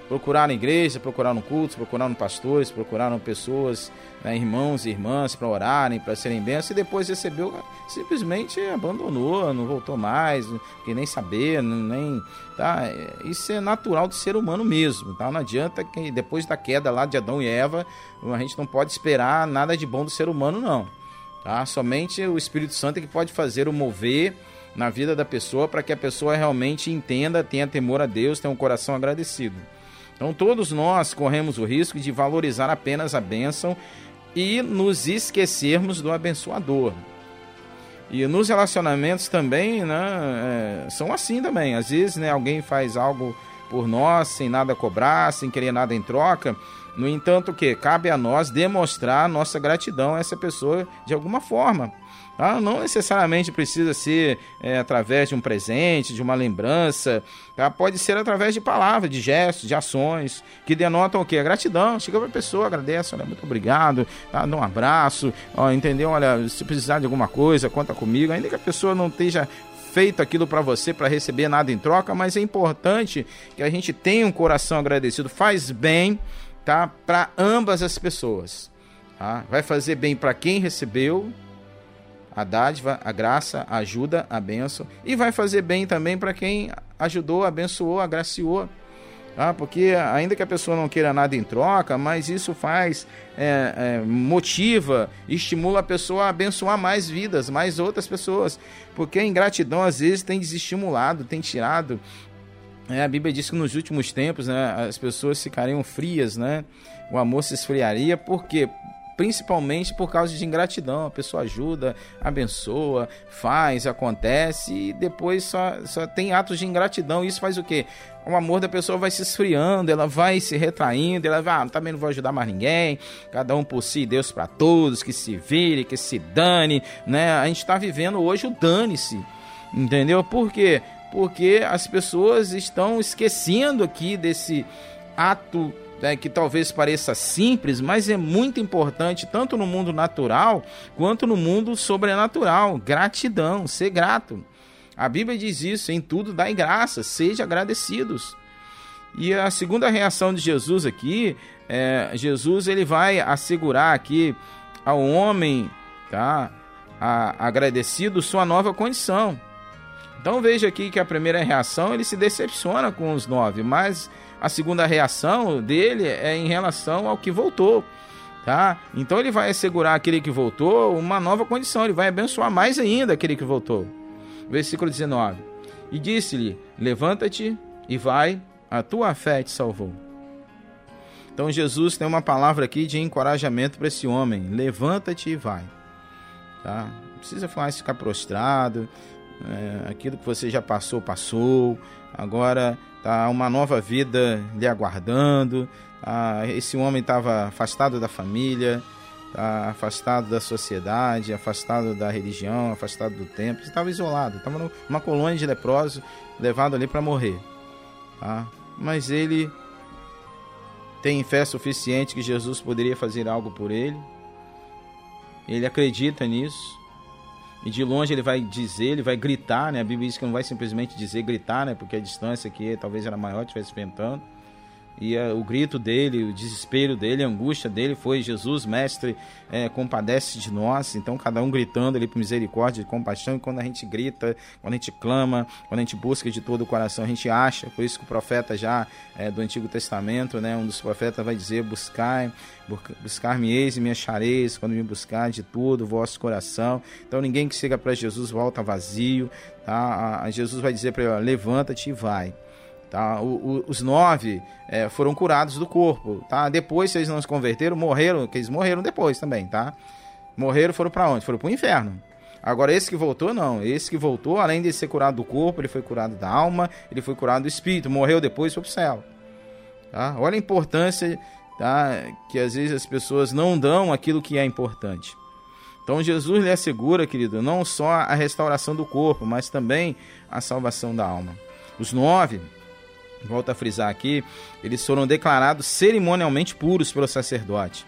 Procuraram igreja, procuraram cultos, procuraram pastores, procuraram pessoas, né, irmãos e irmãs para orarem, para serem bênçãos, e depois recebeu, simplesmente abandonou, não voltou mais, que nem saber, nem. Tá? Isso é natural do ser humano mesmo. Tá? Não adianta que depois da queda lá de Adão e Eva, a gente não pode esperar nada de bom do ser humano, não. Tá? Somente o Espírito Santo é que pode fazer o mover na vida da pessoa para que a pessoa realmente entenda, tenha temor a Deus, tenha um coração agradecido. Então todos nós corremos o risco de valorizar apenas a bênção e nos esquecermos do abençoador. E nos relacionamentos também, né, é, são assim também. Às vezes, né, alguém faz algo por nós sem nada cobrar, sem querer nada em troca. No entanto, que cabe a nós demonstrar nossa gratidão a essa pessoa de alguma forma. Tá? Não necessariamente precisa ser é, através de um presente, de uma lembrança. Tá? Pode ser através de palavras, de gestos, de ações, que denotam o quê? A gratidão. Chega para a pessoa, agradece, olha, muito obrigado, tá? dá um abraço, ó, entendeu? Olha, se precisar de alguma coisa, conta comigo. Ainda que a pessoa não esteja feito aquilo para você para receber nada em troca, mas é importante que a gente tenha um coração agradecido. Faz bem, tá? Para ambas as pessoas. Tá? Vai fazer bem para quem recebeu a dádiva, a graça, a ajuda, a bênção. E vai fazer bem também para quem ajudou, abençoou, agraciou. Ah, porque ainda que a pessoa não queira nada em troca, mas isso faz, é, é, motiva, estimula a pessoa a abençoar mais vidas, mais outras pessoas. Porque a ingratidão às vezes tem desestimulado, tem tirado. É, a Bíblia diz que nos últimos tempos né, as pessoas ficariam frias, né? o amor se esfriaria, por quê? Principalmente por causa de ingratidão. A pessoa ajuda, abençoa, faz, acontece e depois só, só tem atos de ingratidão. Isso faz o quê? O amor da pessoa vai se esfriando, ela vai se retraindo, ela vai, ah, também não vou ajudar mais ninguém, cada um por si, Deus para todos, que se vire, que se dane, né? A gente está vivendo hoje o dane-se, entendeu? Por quê? Porque as pessoas estão esquecendo aqui desse ato né, que talvez pareça simples, mas é muito importante tanto no mundo natural quanto no mundo sobrenatural. Gratidão, ser grato. A Bíblia diz isso: em tudo dai graça, seja agradecidos. E a segunda reação de Jesus aqui, é, Jesus ele vai assegurar aqui ao homem, tá, a, agradecido sua nova condição. Então veja aqui que a primeira reação ele se decepciona com os nove, mas a segunda reação dele é em relação ao que voltou. Tá? Então ele vai assegurar aquele que voltou uma nova condição, ele vai abençoar mais ainda aquele que voltou. Versículo 19: E disse-lhe: Levanta-te e vai, a tua fé te salvou. Então Jesus tem uma palavra aqui de encorajamento para esse homem: Levanta-te e vai. Tá? Não precisa falar ficar prostrado, é, aquilo que você já passou, passou. Agora tá uma nova vida lhe aguardando. Tá? Esse homem estava afastado da família, tá? afastado da sociedade, afastado da religião, afastado do templo, estava isolado, estava numa colônia de leprosos, levado ali para morrer. Tá? Mas ele tem fé suficiente que Jesus poderia fazer algo por ele. Ele acredita nisso. E de longe ele vai dizer, ele vai gritar, né? A Bíblia diz que não vai simplesmente dizer gritar, né? Porque a distância aqui talvez era maior, estivesse ventando. E uh, o grito dele, o desespero dele, a angústia dele foi: Jesus, mestre, é, compadece de nós. Então, cada um gritando ali por misericórdia e compaixão. E quando a gente grita, quando a gente clama, quando a gente busca de todo o coração, a gente acha. Por isso que o profeta já é, do Antigo Testamento, né, um dos profetas vai dizer: Buscai, buscar-me-eis e me achareis, quando me buscar de todo o vosso coração. Então, ninguém que chega para Jesus volta vazio. Tá? A, Jesus vai dizer para ele: Levanta-te e vai. Tá? O, o, os nove é, foram curados do corpo. Tá? Depois, se eles não se converteram, morreram, que eles morreram depois também. Tá? Morreram foram para onde? Foram para o inferno. Agora, esse que voltou, não. Esse que voltou, além de ser curado do corpo, ele foi curado da alma, ele foi curado do espírito. Morreu depois, foi o céu. Tá? Olha a importância tá? que às vezes as pessoas não dão aquilo que é importante. Então Jesus lhe assegura, querido, não só a restauração do corpo, mas também a salvação da alma. Os nove volto a frisar aqui, eles foram declarados cerimonialmente puros pelo sacerdote.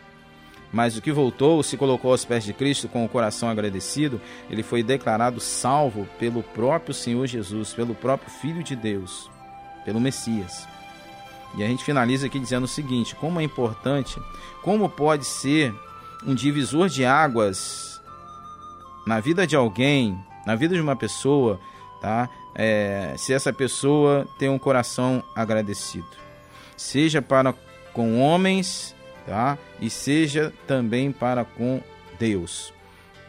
Mas o que voltou, se colocou aos pés de Cristo com o coração agradecido, ele foi declarado salvo pelo próprio Senhor Jesus, pelo próprio Filho de Deus, pelo Messias. E a gente finaliza aqui dizendo o seguinte: como é importante, como pode ser um divisor de águas na vida de alguém, na vida de uma pessoa, tá? É, se essa pessoa tem um coração agradecido, seja para com homens, tá? E seja também para com Deus.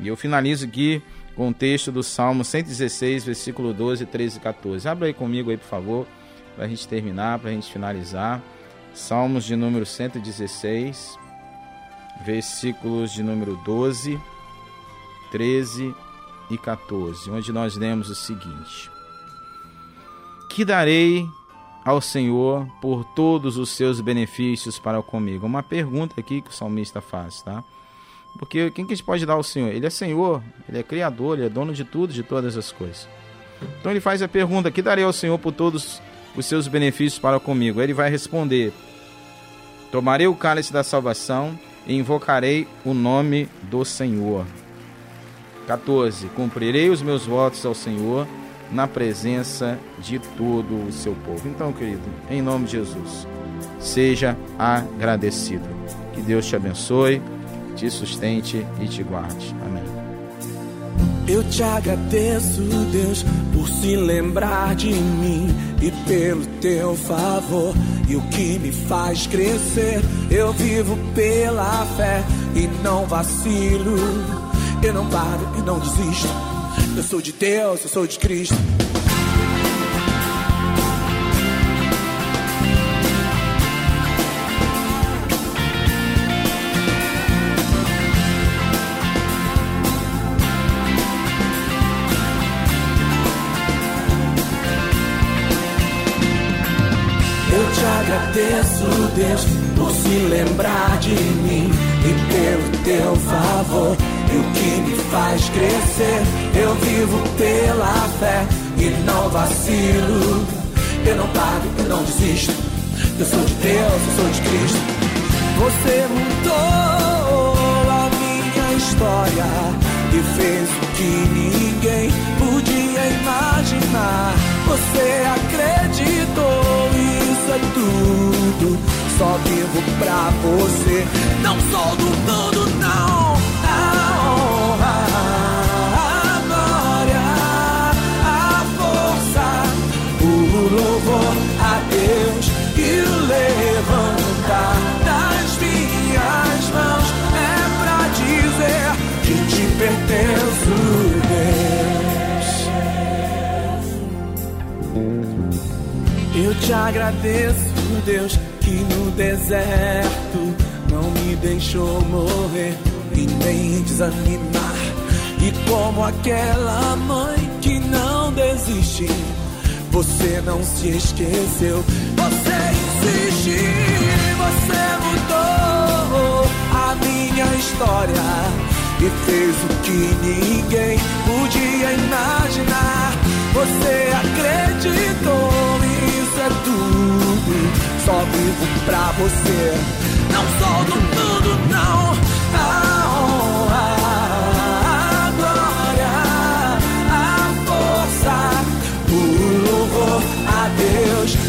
E eu finalizo aqui com o texto do Salmo 116, versículo 12, 13 e 14. Abra aí comigo aí, por favor, para a gente terminar, para a gente finalizar. Salmos de número 116, versículos de número 12, 13 e 14, onde nós lemos o seguinte: que darei ao Senhor por todos os seus benefícios para comigo? Uma pergunta aqui que o salmista faz, tá? Porque quem que a gente pode dar ao Senhor? Ele é Senhor, Ele é Criador, Ele é dono de tudo, de todas as coisas. Então ele faz a pergunta: que darei ao Senhor por todos os seus benefícios para comigo? Ele vai responder: Tomarei o cálice da salvação e invocarei o nome do Senhor. 14. Cumprirei os meus votos ao Senhor na presença de todo o seu povo. Então, querido, em nome de Jesus, seja agradecido. Que Deus te abençoe, te sustente e te guarde. Amém. Eu te agradeço, Deus, por se lembrar de mim e pelo teu favor e o que me faz crescer. Eu vivo pela fé e não vacilo. Eu não paro e não desisto. Eu sou de Deus, eu sou de Cristo. Eu te agradeço, Deus, por se lembrar de mim e pelo teu favor o que me faz crescer. Eu vivo pela fé e não vacilo. Eu não paro, eu não desisto. Eu sou de Deus, eu sou de Cristo. Você mudou a minha história e fez o que ninguém podia imaginar. Você acreditou, isso é tudo. Só vivo pra você. Não sou do mundo, não. Louvor a Deus e o levantar das minhas mãos é pra dizer que te pertenço, Deus. Eu te agradeço, Deus, que no deserto não me deixou morrer e nem desanimar. E como aquela mãe que não desiste, você não se esqueceu. Você insiste, você mudou a minha história e fez o que ninguém podia imaginar. Você acreditou, isso é tudo. Só vivo pra você. Não sou do mundo, não. A Deus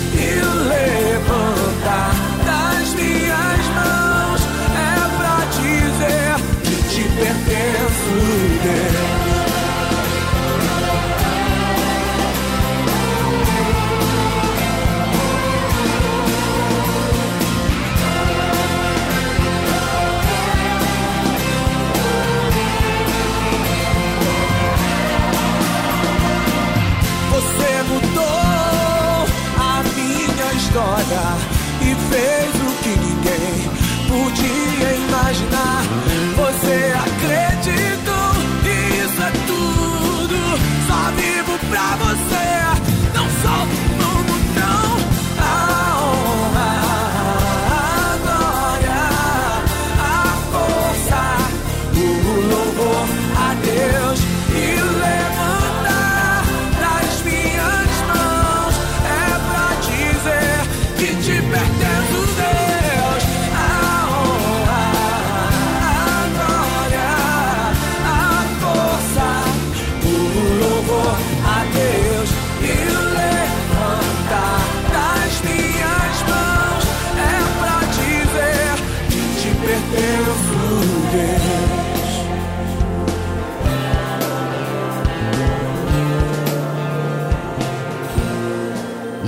história e fez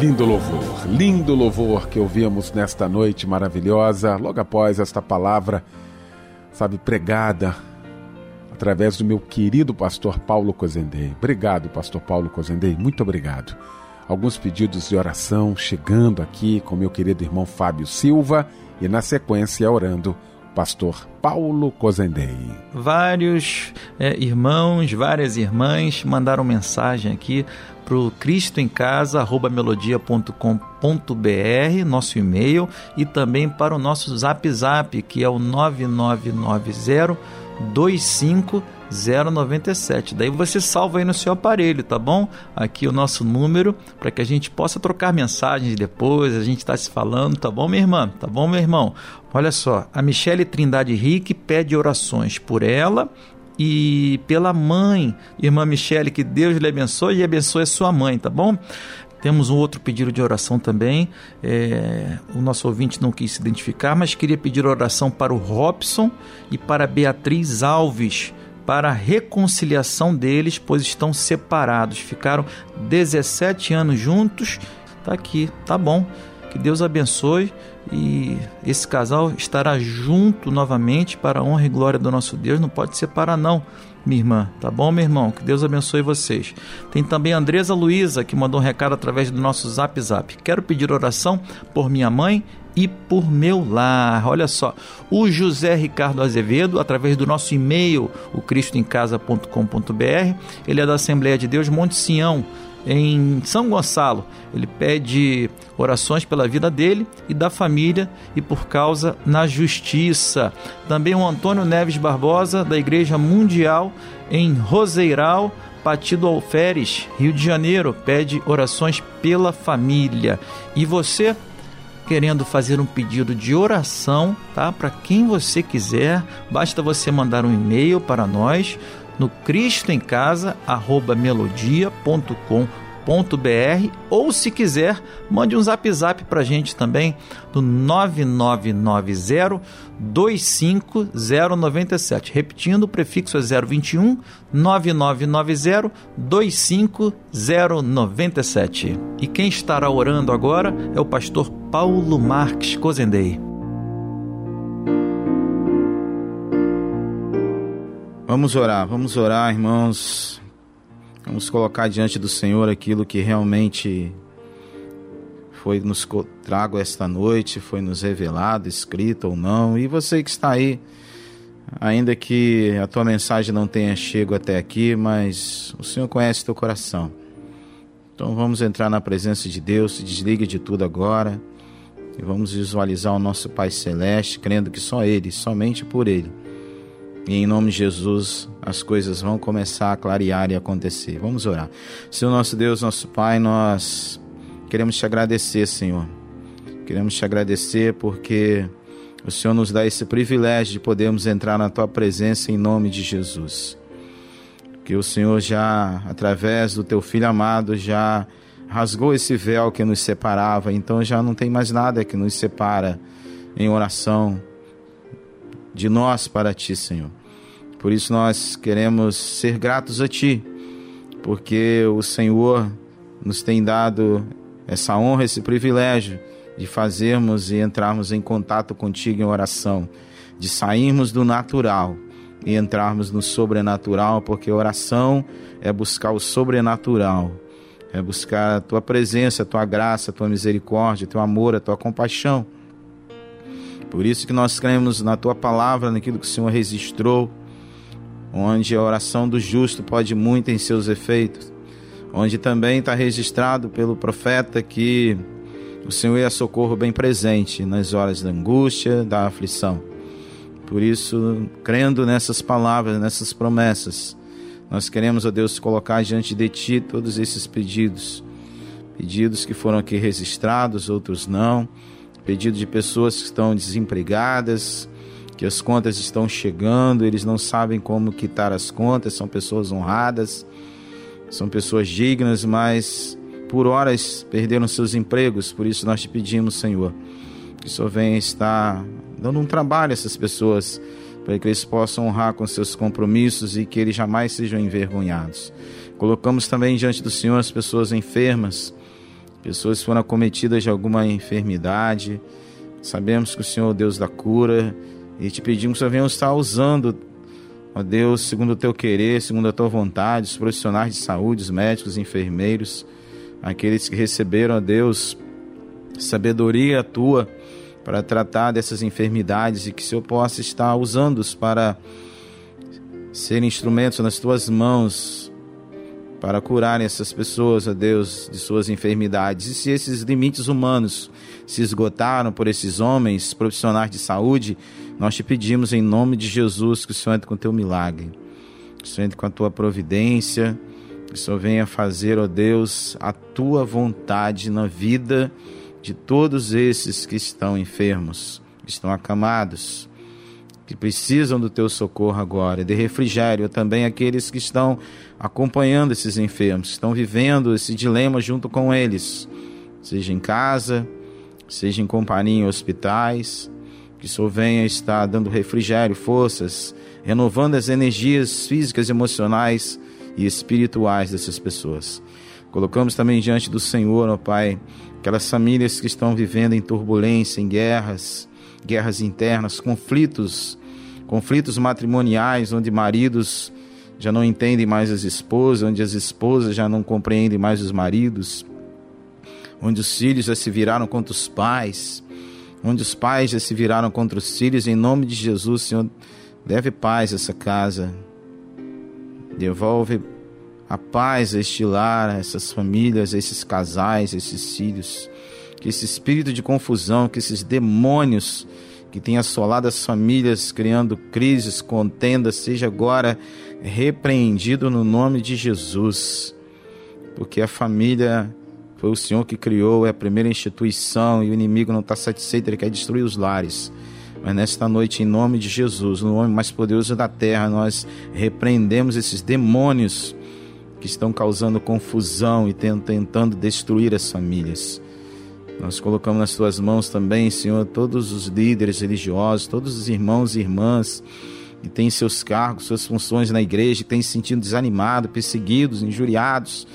Lindo louvor, lindo louvor que ouvimos nesta noite maravilhosa, logo após esta palavra, sabe, pregada através do meu querido pastor Paulo Cozendei. Obrigado, pastor Paulo Cozendei, muito obrigado. Alguns pedidos de oração chegando aqui com meu querido irmão Fábio Silva e na sequência orando pastor Paulo Cozendei. Vários é, irmãos, várias irmãs mandaram mensagem aqui para o cristoemcasa.melodia.com.br, nosso e-mail, e também para o nosso zap zap, que é o 9990 25097. Daí você salva aí no seu aparelho, tá bom? Aqui o nosso número para que a gente possa trocar mensagens depois, a gente está se falando, tá bom, minha irmã? Tá bom, meu irmão? Olha só, a Michele Trindade Rick pede orações por ela e pela mãe, irmã Michele, que Deus lhe abençoe e abençoe a sua mãe, tá bom? Temos um outro pedido de oração também. É, o nosso ouvinte não quis se identificar, mas queria pedir oração para o Robson e para Beatriz Alves, para a reconciliação deles, pois estão separados. Ficaram 17 anos juntos. Tá aqui, tá bom. Que Deus abençoe e esse casal estará junto novamente para a honra e glória do nosso Deus. Não pode separar, não, minha irmã. Tá bom, meu irmão? Que Deus abençoe vocês. Tem também a Andresa Luiza, que mandou um recado através do nosso zap zap. Quero pedir oração por minha mãe e por meu lar. Olha só, o José Ricardo Azevedo, através do nosso e-mail, o cristoemcasa.com.br, ele é da Assembleia de Deus Monte Sião, em São Gonçalo. Ele pede orações pela vida dele e da família e por causa na justiça. Também o Antônio Neves Barbosa, da Igreja Mundial em Roseiral, Partido Alferes, Rio de Janeiro, pede orações pela família. E você querendo fazer um pedido de oração, tá? Para quem você quiser, basta você mandar um e-mail para nós no cristoemcasa@melodia.com.br ou se quiser, mande um zap zap para a gente também no 9990 25097. Repetindo, o prefixo é 021 9990 25097. E quem estará orando agora é o pastor Paulo Marques Cozendei. Vamos orar, vamos orar, irmãos. Vamos colocar diante do Senhor aquilo que realmente foi nos trago esta noite, foi nos revelado, escrito ou não. E você que está aí, ainda que a tua mensagem não tenha chego até aqui, mas o Senhor conhece teu coração. Então vamos entrar na presença de Deus, se desligue de tudo agora e vamos visualizar o nosso Pai Celeste, crendo que só Ele, somente por Ele, e em nome de Jesus, as coisas vão começar a clarear e acontecer. Vamos orar. Senhor nosso Deus, nosso Pai, nós queremos te agradecer, Senhor. Queremos te agradecer porque o Senhor nos dá esse privilégio de podermos entrar na tua presença em nome de Jesus. Que o Senhor já, através do teu filho amado, já rasgou esse véu que nos separava, então já não tem mais nada que nos separa em oração de nós para ti, Senhor. Por isso nós queremos ser gratos a ti, porque o Senhor nos tem dado essa honra, esse privilégio de fazermos e entrarmos em contato contigo em oração, de sairmos do natural e entrarmos no sobrenatural, porque oração é buscar o sobrenatural, é buscar a tua presença, a tua graça, a tua misericórdia, o teu amor, a tua compaixão. Por isso que nós cremos na tua palavra, naquilo que o Senhor registrou, onde a oração do justo pode muito em seus efeitos, onde também está registrado pelo profeta que o Senhor é socorro bem presente nas horas da angústia, da aflição. Por isso, crendo nessas palavras, nessas promessas, nós queremos, ó Deus, colocar diante de Ti todos esses pedidos. Pedidos que foram aqui registrados, outros não pedido de pessoas que estão desempregadas, que as contas estão chegando, eles não sabem como quitar as contas, são pessoas honradas, são pessoas dignas, mas por horas perderam seus empregos, por isso nós te pedimos, Senhor, que Senhor venha estar dando um trabalho a essas pessoas, para que eles possam honrar com seus compromissos e que eles jamais sejam envergonhados. Colocamos também diante do Senhor as pessoas enfermas, pessoas foram acometidas de alguma enfermidade. Sabemos que o Senhor é o Deus da cura e te pedimos que o Senhor estar usando, ó Deus, segundo o teu querer, segundo a tua vontade, os profissionais de saúde, os médicos, os enfermeiros, aqueles que receberam, ó Deus, sabedoria tua para tratar dessas enfermidades e que o Senhor possa estar usando-os para ser instrumentos nas tuas mãos para curar essas pessoas, ó Deus, de suas enfermidades. E se esses limites humanos se esgotaram por esses homens profissionais de saúde, nós te pedimos em nome de Jesus que o Senhor entre com o teu milagre, que o Senhor entre com a tua providência, que o Senhor venha fazer, ó Deus, a tua vontade na vida de todos esses que estão enfermos, que estão acamados, que precisam do teu socorro agora, de refrigério, também aqueles que estão acompanhando esses enfermos, que estão vivendo esse dilema junto com eles, seja em casa, seja em companhia em hospitais, que o Senhor venha estar dando refrigério, forças, renovando as energias físicas, emocionais e espirituais dessas pessoas. Colocamos também diante do Senhor, ó Pai, aquelas famílias que estão vivendo em turbulência, em guerras, guerras internas, conflitos, conflitos matrimoniais, onde maridos já não entendem mais as esposas, onde as esposas já não compreendem mais os maridos, onde os filhos já se viraram contra os pais, onde os pais já se viraram contra os filhos, em nome de Jesus, Senhor, deve paz a essa casa, devolve a paz a este lar, a essas famílias, a esses casais, a esses filhos. Que esse espírito de confusão, que esses demônios que têm assolado as famílias, criando crises, contendas, seja agora repreendido no nome de Jesus. Porque a família foi o Senhor que criou, é a primeira instituição e o inimigo não está satisfeito, ele quer destruir os lares. Mas nesta noite, em nome de Jesus, no nome mais poderoso da terra, nós repreendemos esses demônios que estão causando confusão e tentando destruir as famílias. Nós colocamos nas tuas mãos também, Senhor, todos os líderes religiosos, todos os irmãos e irmãs que têm seus cargos, suas funções na igreja, que têm se sentido desanimados, perseguidos, injuriados,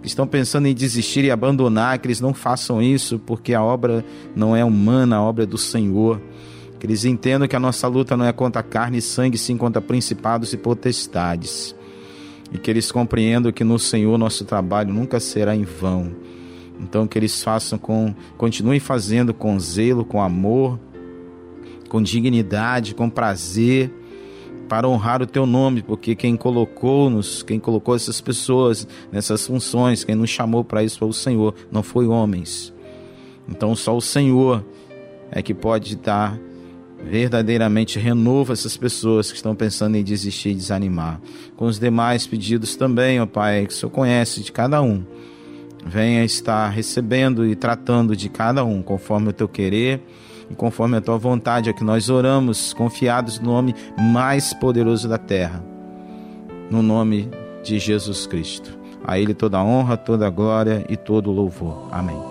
que estão pensando em desistir e abandonar, que eles não façam isso, porque a obra não é humana, a obra é do Senhor. Que eles entendam que a nossa luta não é contra carne e sangue, sim contra principados e potestades e que eles compreendam que no Senhor nosso trabalho nunca será em vão. Então que eles façam com, continuem fazendo com zelo, com amor, com dignidade, com prazer, para honrar o teu nome, porque quem colocou-nos, quem colocou essas pessoas nessas funções, quem nos chamou para isso foi o Senhor, não foi homens. Então só o Senhor é que pode dar verdadeiramente renova essas pessoas que estão pensando em desistir e desanimar. Com os demais pedidos também, ó Pai, que o Senhor conhece de cada um. Venha estar recebendo e tratando de cada um, conforme o teu querer e conforme a tua vontade, é que nós oramos, confiados no nome mais poderoso da terra, no nome de Jesus Cristo. A Ele toda a honra, toda a glória e todo o louvor. Amém.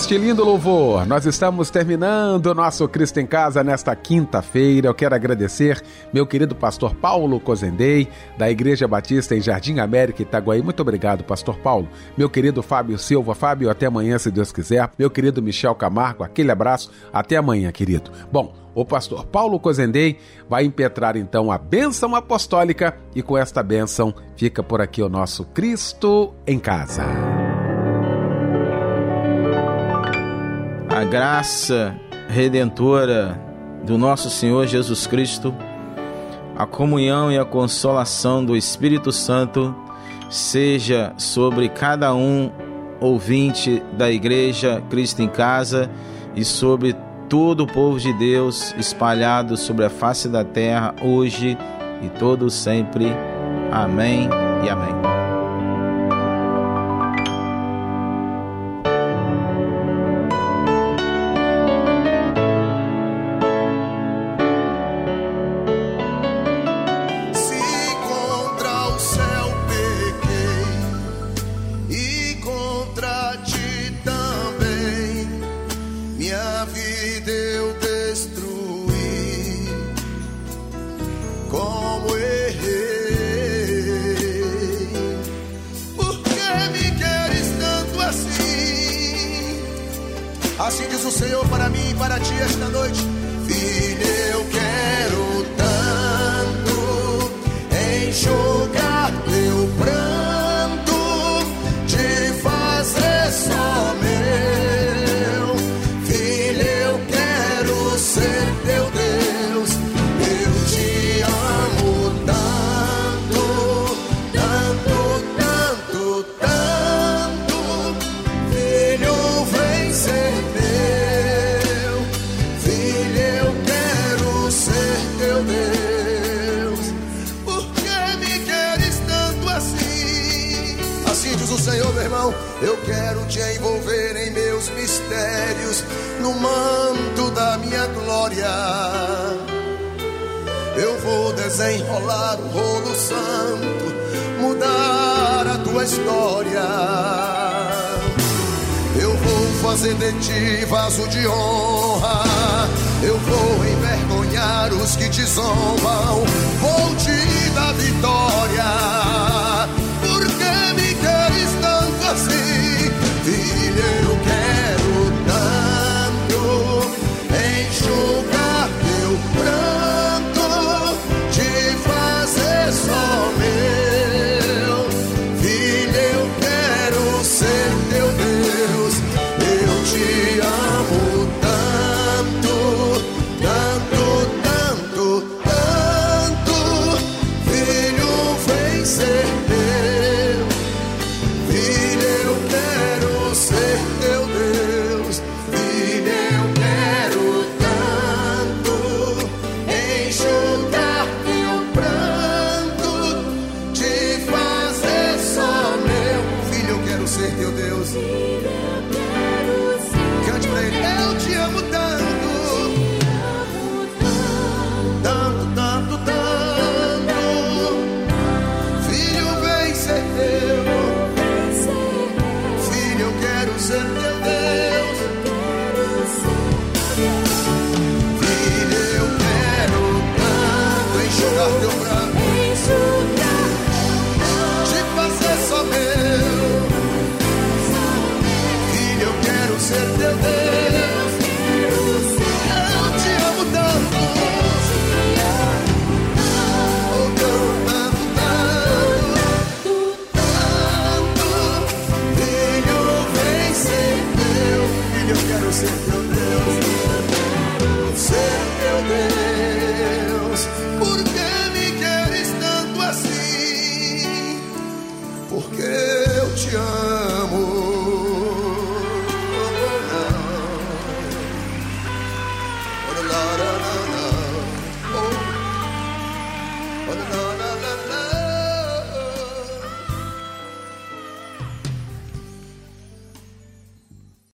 Este lindo louvor, nós estamos terminando o nosso Cristo em Casa nesta quinta-feira. Eu quero agradecer meu querido pastor Paulo Cozendei, da Igreja Batista em Jardim América, Itaguaí. Muito obrigado, pastor Paulo. Meu querido Fábio Silva. Fábio, até amanhã, se Deus quiser. Meu querido Michel Camargo, aquele abraço. Até amanhã, querido. Bom, o pastor Paulo Cozendei vai impetrar então a bênção apostólica e com esta bênção fica por aqui o nosso Cristo em Casa. A graça redentora do nosso Senhor Jesus Cristo, a comunhão e a consolação do Espírito Santo seja sobre cada um ouvinte da Igreja Cristo em Casa e sobre todo o povo de Deus espalhado sobre a face da terra hoje e todo sempre. Amém e amém.